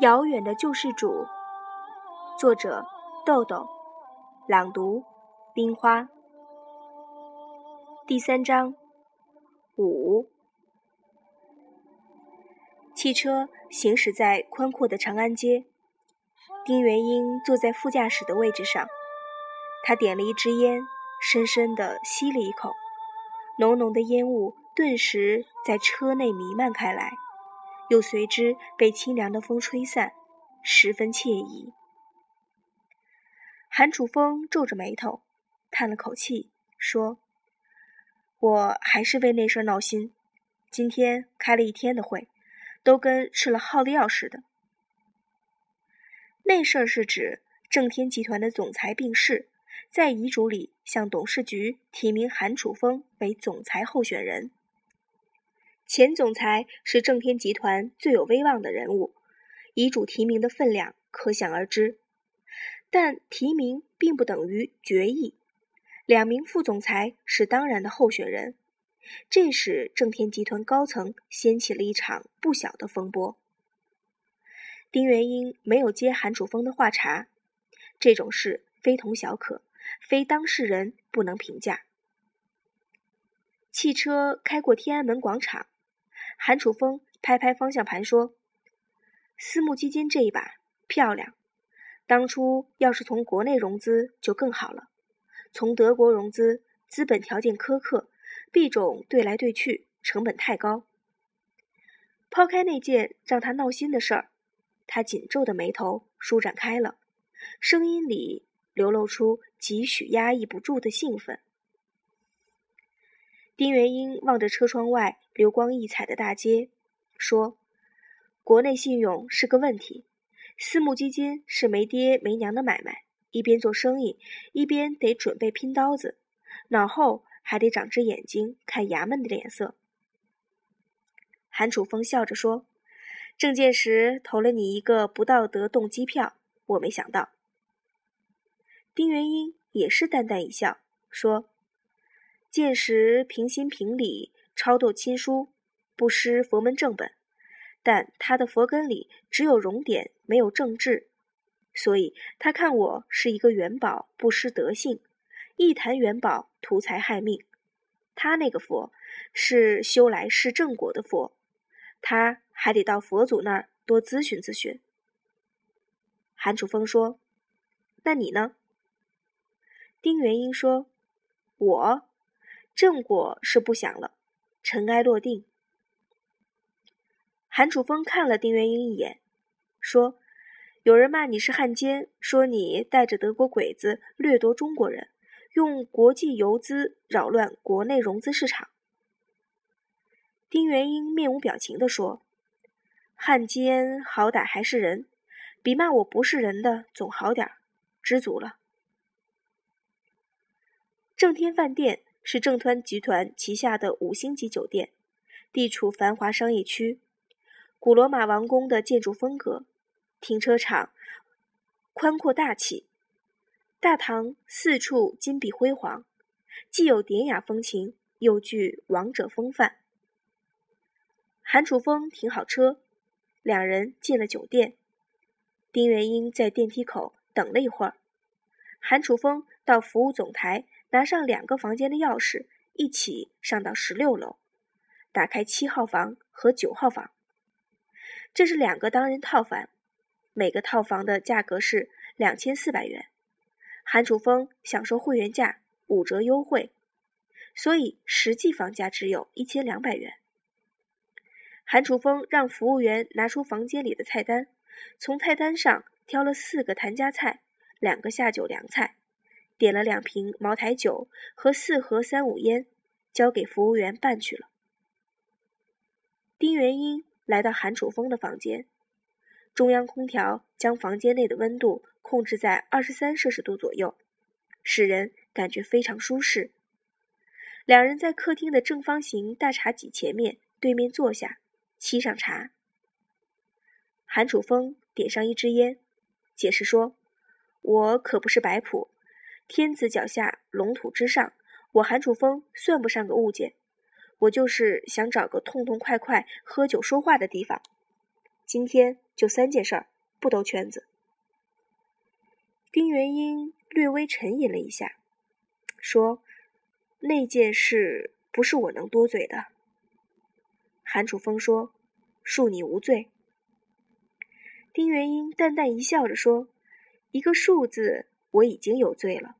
遥远的救世主，作者豆豆，朗读冰花。第三章五。汽车行驶在宽阔的长安街，丁元英坐在副驾驶的位置上，他点了一支烟，深深的吸了一口，浓浓的烟雾顿时在车内弥漫开来。又随之被清凉的风吹散，十分惬意。韩楚风皱着眉头，叹了口气，说：“我还是为那事闹心。今天开了一天的会，都跟吃了耗子药似的。那事儿是指正天集团的总裁病逝，在遗嘱里向董事局提名韩楚风为总裁候选人。”前总裁是正天集团最有威望的人物，遗嘱提名的分量可想而知。但提名并不等于决议，两名副总裁是当然的候选人，这使正天集团高层掀起了一场不小的风波。丁元英没有接韩楚风的话茬，这种事非同小可，非当事人不能评价。汽车开过天安门广场。韩楚风拍拍方向盘说：“私募基金这一把漂亮，当初要是从国内融资就更好了。从德国融资，资本条件苛刻，币种兑来兑去，成本太高。抛开那件让他闹心的事儿，他紧皱的眉头舒展开了，声音里流露出几许压抑不住的兴奋。”丁元英望着车窗外流光溢彩的大街，说：“国内信用是个问题，私募基金是没爹没娘的买卖，一边做生意，一边得准备拼刀子，脑后还得长只眼睛看衙门的脸色。”韩楚风笑着说：“证件时投了你一个不道德动机票，我没想到。”丁元英也是淡淡一笑，说。见识平心平理，超度亲疏，不失佛门正本。但他的佛根里只有熔点，没有正智，所以他看我是一个元宝，不失德性，一谈元宝图财害命。他那个佛是修来世正果的佛，他还得到佛祖那儿多咨询咨询。韩楚风说：“那你呢？”丁元英说：“我。”正果是不想了，尘埃落定。韩楚风看了丁元英一眼，说：“有人骂你是汉奸，说你带着德国鬼子掠夺中国人，用国际游资扰乱国内融资市场。”丁元英面无表情地说：“汉奸好歹还是人，比骂我不是人的总好点儿，知足了。”正天饭店。是正川集团旗下的五星级酒店，地处繁华商业区，古罗马王宫的建筑风格，停车场宽阔大气，大堂四处金碧辉煌，既有典雅风情，又具王者风范。韩楚风停好车，两人进了酒店。丁元英在电梯口等了一会儿，韩楚风到服务总台。拿上两个房间的钥匙，一起上到十六楼，打开七号房和九号房。这是两个单人套房，每个套房的价格是两千四百元。韩楚风享受会员价五折优惠，所以实际房价只有一千两百元。韩楚风让服务员拿出房间里的菜单，从菜单上挑了四个谭家菜，两个下酒凉菜。点了两瓶茅台酒和四盒三五烟，交给服务员办去了。丁元英来到韩楚风的房间，中央空调将房间内的温度控制在二十三摄氏度左右，使人感觉非常舒适。两人在客厅的正方形大茶几前面对面坐下，沏上茶。韩楚风点上一支烟，解释说：“我可不是摆谱。”天子脚下，龙土之上，我韩楚风算不上个物件，我就是想找个痛痛快快喝酒说话的地方。今天就三件事儿：不兜圈子。丁元英略微沉吟了一下，说：“那件事不是我能多嘴的。”韩楚风说：“恕你无罪。”丁元英淡淡一笑着说：“一个数字，我已经有罪了。”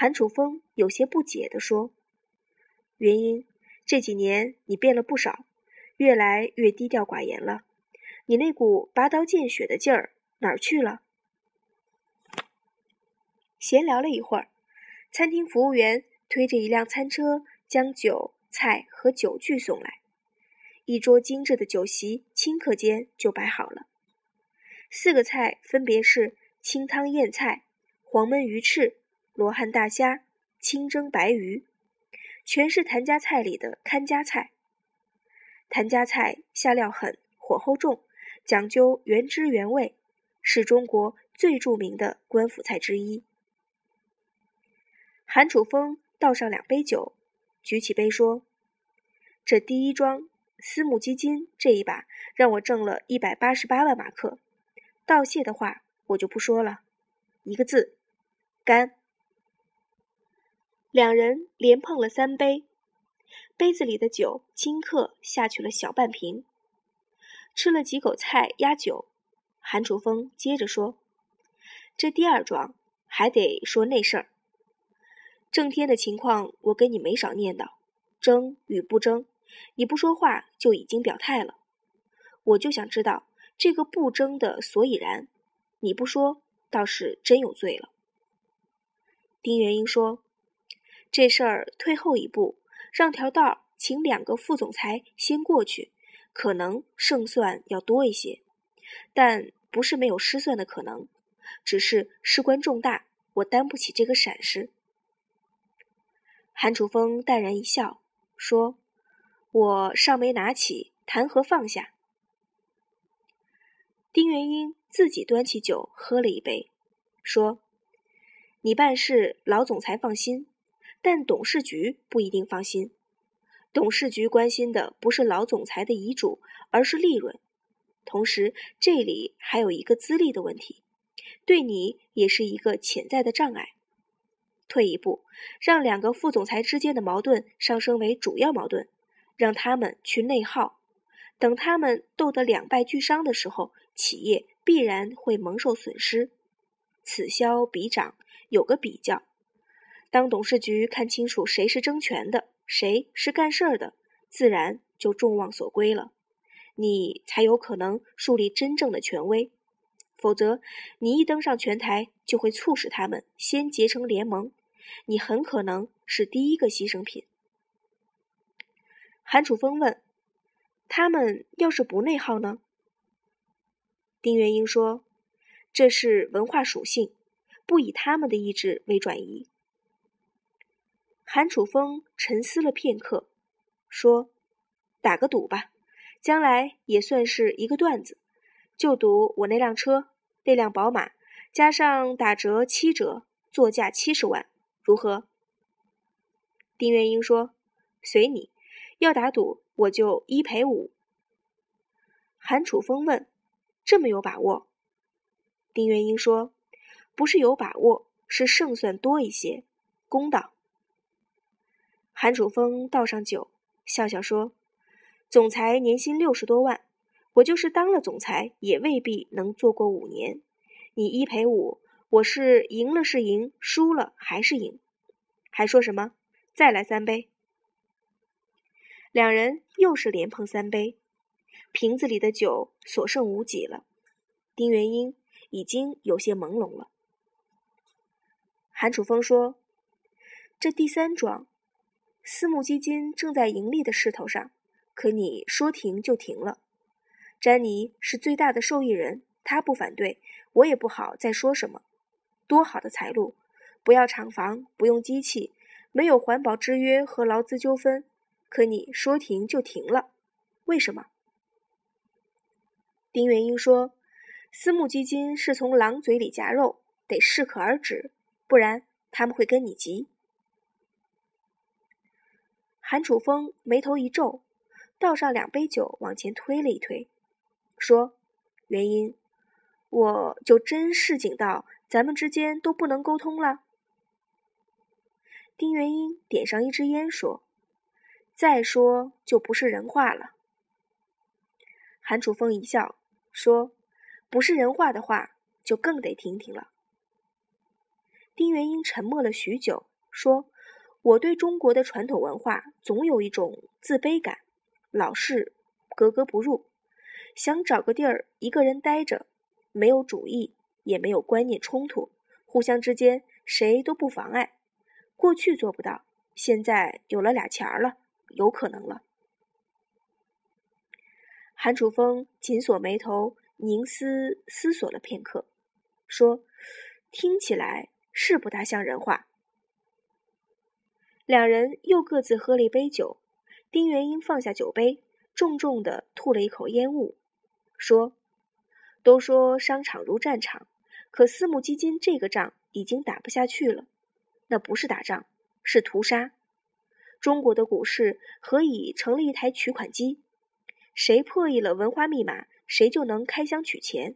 韩楚风有些不解地说：“元英，这几年你变了不少，越来越低调寡言了。你那股拔刀见血的劲儿哪儿去了？”闲聊了一会儿，餐厅服务员推着一辆餐车，将酒菜和酒具送来。一桌精致的酒席，顷刻间就摆好了。四个菜分别是清汤燕菜、黄焖鱼翅、罗汉大虾、清蒸白鱼，全是谭家菜里的看家菜。谭家菜下料狠，火候重，讲究原汁原味，是中国最著名的官府菜之一。韩楚风倒上两杯酒，举起杯说：“这第一桩私募基金这一把让我挣了一百八十八万马克，道谢的话我就不说了，一个字，干。”两人连碰了三杯，杯子里的酒顷刻下去了小半瓶。吃了几口菜压酒，韩楚风接着说：“这第二桩还得说那事儿。”郑天的情况，我跟你没少念叨，争与不争，你不说话就已经表态了。我就想知道这个不争的所以然，你不说倒是真有罪了。丁元英说：“这事儿退后一步，让条道请两个副总裁先过去，可能胜算要多一些，但不是没有失算的可能，只是事关重大，我担不起这个闪失。”韩楚风淡然一笑，说：“我尚没拿起，谈何放下？”丁元英自己端起酒喝了一杯，说：“你办事，老总裁放心，但董事局不一定放心。董事局关心的不是老总裁的遗嘱，而是利润。同时，这里还有一个资历的问题，对你也是一个潜在的障碍。”退一步，让两个副总裁之间的矛盾上升为主要矛盾，让他们去内耗。等他们斗得两败俱伤的时候，企业必然会蒙受损失。此消彼长，有个比较。当董事局看清楚谁是争权的，谁是干事儿的，自然就众望所归了。你才有可能树立真正的权威。否则，你一登上拳台，就会促使他们先结成联盟。你很可能是第一个牺牲品。韩楚风问：“他们要是不内耗呢？”丁元英说：“这是文化属性，不以他们的意志为转移。”韩楚风沉思了片刻，说：“打个赌吧，将来也算是一个段子。就赌我那辆车，那辆宝马，加上打折七折，作价七十万。”如何？丁元英说：“随你，要打赌我就一赔五。”韩楚风问：“这么有把握？”丁元英说：“不是有把握，是胜算多一些，公道。”韩楚风倒上酒，笑笑说：“总裁年薪六十多万，我就是当了总裁，也未必能做过五年。你一赔五。”我是赢了是赢，输了还是赢，还说什么？再来三杯。两人又是连碰三杯，瓶子里的酒所剩无几了。丁元英已经有些朦胧了。韩楚风说：“这第三桩，私募基金正在盈利的势头上，可你说停就停了。詹妮是最大的受益人，他不反对，我也不好再说什么。”多好的财路！不要厂房，不用机器，没有环保制约和劳资纠纷。可你说停就停了，为什么？丁元英说：“私募基金是从狼嘴里夹肉，得适可而止，不然他们会跟你急。”韩楚风眉头一皱，倒上两杯酒往前推了一推，说：“原因，我就真市井到咱们之间都不能沟通了。丁元英点上一支烟，说：“再说就不是人话了。”韩楚风一笑，说：“不是人话的话，就更得听听了。”丁元英沉默了许久，说：“我对中国的传统文化总有一种自卑感，老是格格不入，想找个地儿一个人待着，没有主意，也没有观念冲突，互相之间谁都不妨碍。过去做不到，现在有了俩钱儿了，有可能了。”韩楚风紧锁眉头，凝思思索了片刻，说：“听起来。”是不大像人话。两人又各自喝了一杯酒，丁元英放下酒杯，重重的吐了一口烟雾，说：“都说商场如战场，可私募基金这个仗已经打不下去了。那不是打仗，是屠杀。中国的股市何以成了一台取款机？谁破译了文化密码，谁就能开箱取钱。”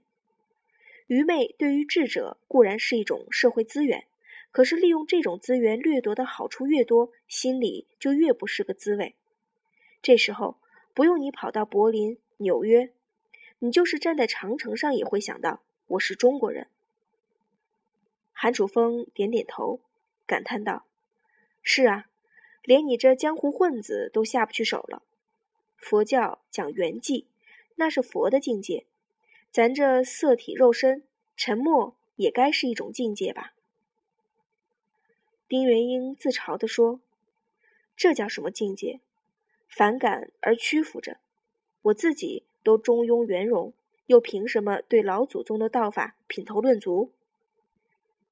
愚昧对于智者固然是一种社会资源，可是利用这种资源掠夺的好处越多，心里就越不是个滋味。这时候不用你跑到柏林、纽约，你就是站在长城上也会想到我是中国人。韩楚风点点头，感叹道：“是啊，连你这江湖混子都下不去手了。佛教讲圆寂，那是佛的境界。”咱这色体肉身，沉默也该是一种境界吧？丁元英自嘲地说：“这叫什么境界？反感而屈服着，我自己都中庸圆融，又凭什么对老祖宗的道法品头论足？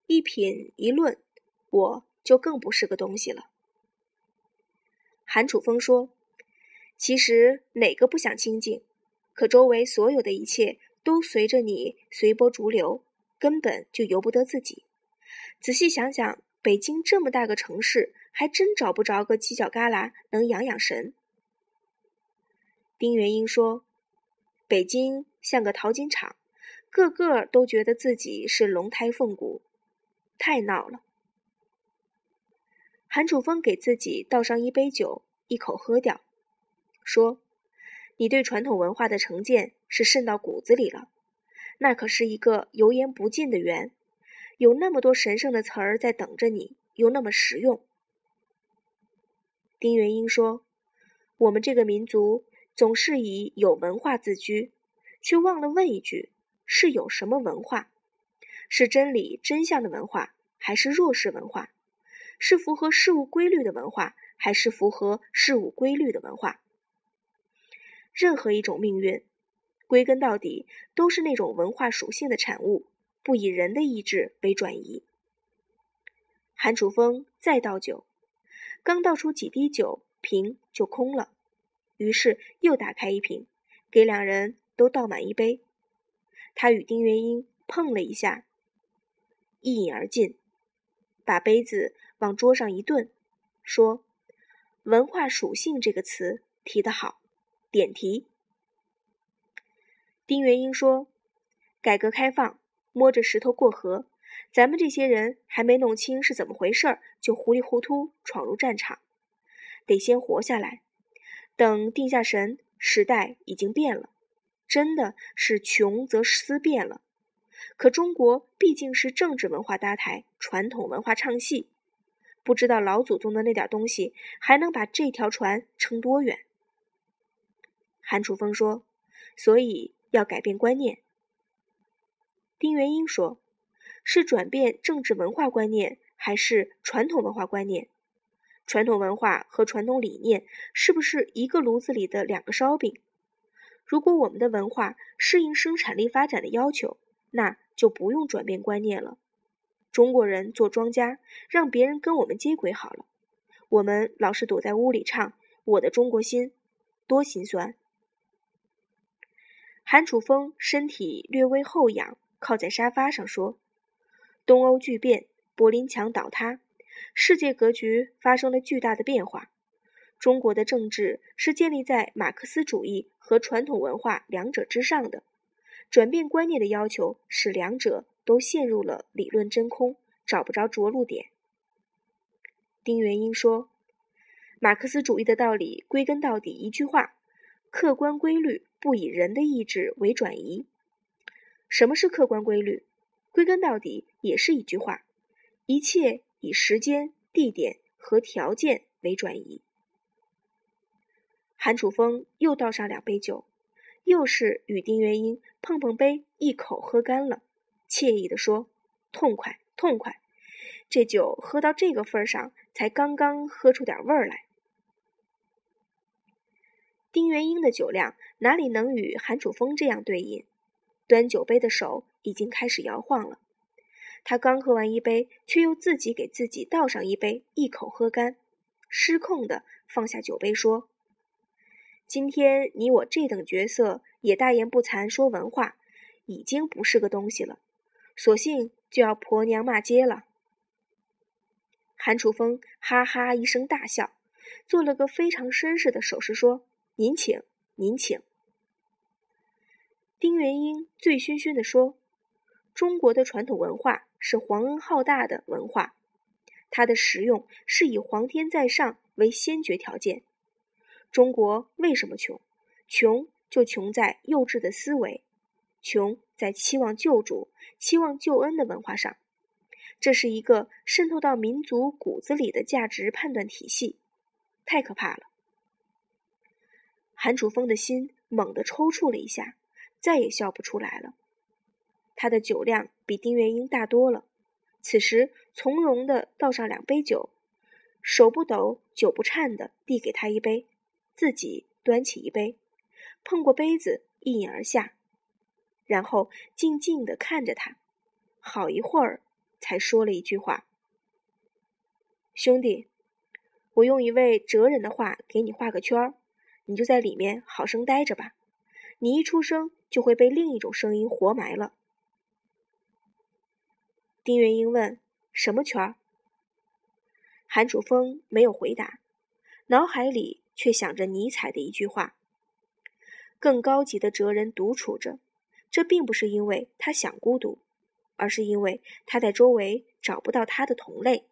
一品一论，我就更不是个东西了。”韩楚风说：“其实哪个不想清净？可周围所有的一切。”都随着你随波逐流，根本就由不得自己。仔细想想，北京这么大个城市，还真找不着个犄角旮旯能养养神。丁元英说：“北京像个淘金场，个个都觉得自己是龙胎凤骨，太闹了。”韩楚风给自己倒上一杯酒，一口喝掉，说。你对传统文化的成见是渗到骨子里了，那可是一个油盐不进的源，有那么多神圣的词儿在等着你，又那么实用。丁元英说：“我们这个民族总是以有文化自居，却忘了问一句：是有什么文化？是真理真相的文化，还是弱势文化？是符合事物规律的文化，还是符合事物规律的文化？”任何一种命运，归根到底都是那种文化属性的产物，不以人的意志为转移。韩楚风再倒酒，刚倒出几滴酒，瓶就空了。于是又打开一瓶，给两人都倒满一杯。他与丁元英碰了一下，一饮而尽，把杯子往桌上一顿，说：“文化属性这个词提得好。”点题。丁元英说：“改革开放，摸着石头过河，咱们这些人还没弄清是怎么回事儿，就糊里糊涂闯入战场，得先活下来。等定下神，时代已经变了，真的是穷则思变了。可中国毕竟是政治文化搭台，传统文化唱戏，不知道老祖宗的那点东西还能把这条船撑多远。”韩楚风说：“所以要改变观念。”丁元英说：“是转变政治文化观念，还是传统文化观念？传统文化和传统理念是不是一个炉子里的两个烧饼？如果我们的文化适应生产力发展的要求，那就不用转变观念了。中国人做庄稼，让别人跟我们接轨好了。我们老是躲在屋里唱《我的中国心》，多心酸。”韩楚风身体略微后仰，靠在沙发上说：“东欧巨变，柏林墙倒塌，世界格局发生了巨大的变化。中国的政治是建立在马克思主义和传统文化两者之上的，转变观念的要求使两者都陷入了理论真空，找不着着陆点。丁元英说：“马克思主义的道理归根到底一句话：客观规律不以人的意志为转移。什么是客观规律？归根到底也是一句话：一切以时间、地点和条件为转移。”韩楚风又倒上两杯酒。又是与丁元英碰碰杯，一口喝干了，惬意地说：“痛快，痛快！这酒喝到这个份上，才刚刚喝出点味儿来。”丁元英的酒量哪里能与韩楚风这样对饮？端酒杯的手已经开始摇晃了。他刚喝完一杯，却又自己给自己倒上一杯，一口喝干，失控的放下酒杯说。今天你我这等角色也大言不惭说文化，已经不是个东西了，索性就要婆娘骂街了。韩楚风哈哈一声大笑，做了个非常绅士的手势，说：“您请，您请。”丁元英醉醺醺地说：“中国的传统文化是皇恩浩大的文化，它的实用是以皇天在上为先决条件。”中国为什么穷？穷就穷在幼稚的思维，穷在期望救主、期望救恩的文化上。这是一个渗透到民族骨子里的价值判断体系，太可怕了。韩楚风的心猛地抽搐了一下，再也笑不出来了。他的酒量比丁元英大多了，此时从容地倒上两杯酒，手不抖、酒不颤地递给他一杯。自己端起一杯，碰过杯子，一饮而下，然后静静地看着他，好一会儿，才说了一句话：“兄弟，我用一位哲人的话给你画个圈儿，你就在里面好生待着吧。你一出生就会被另一种声音活埋了。”丁元英问：“什么圈儿？”韩楚风没有回答，脑海里。却想着尼采的一句话：“更高级的哲人独处着，这并不是因为他想孤独，而是因为他在周围找不到他的同类。”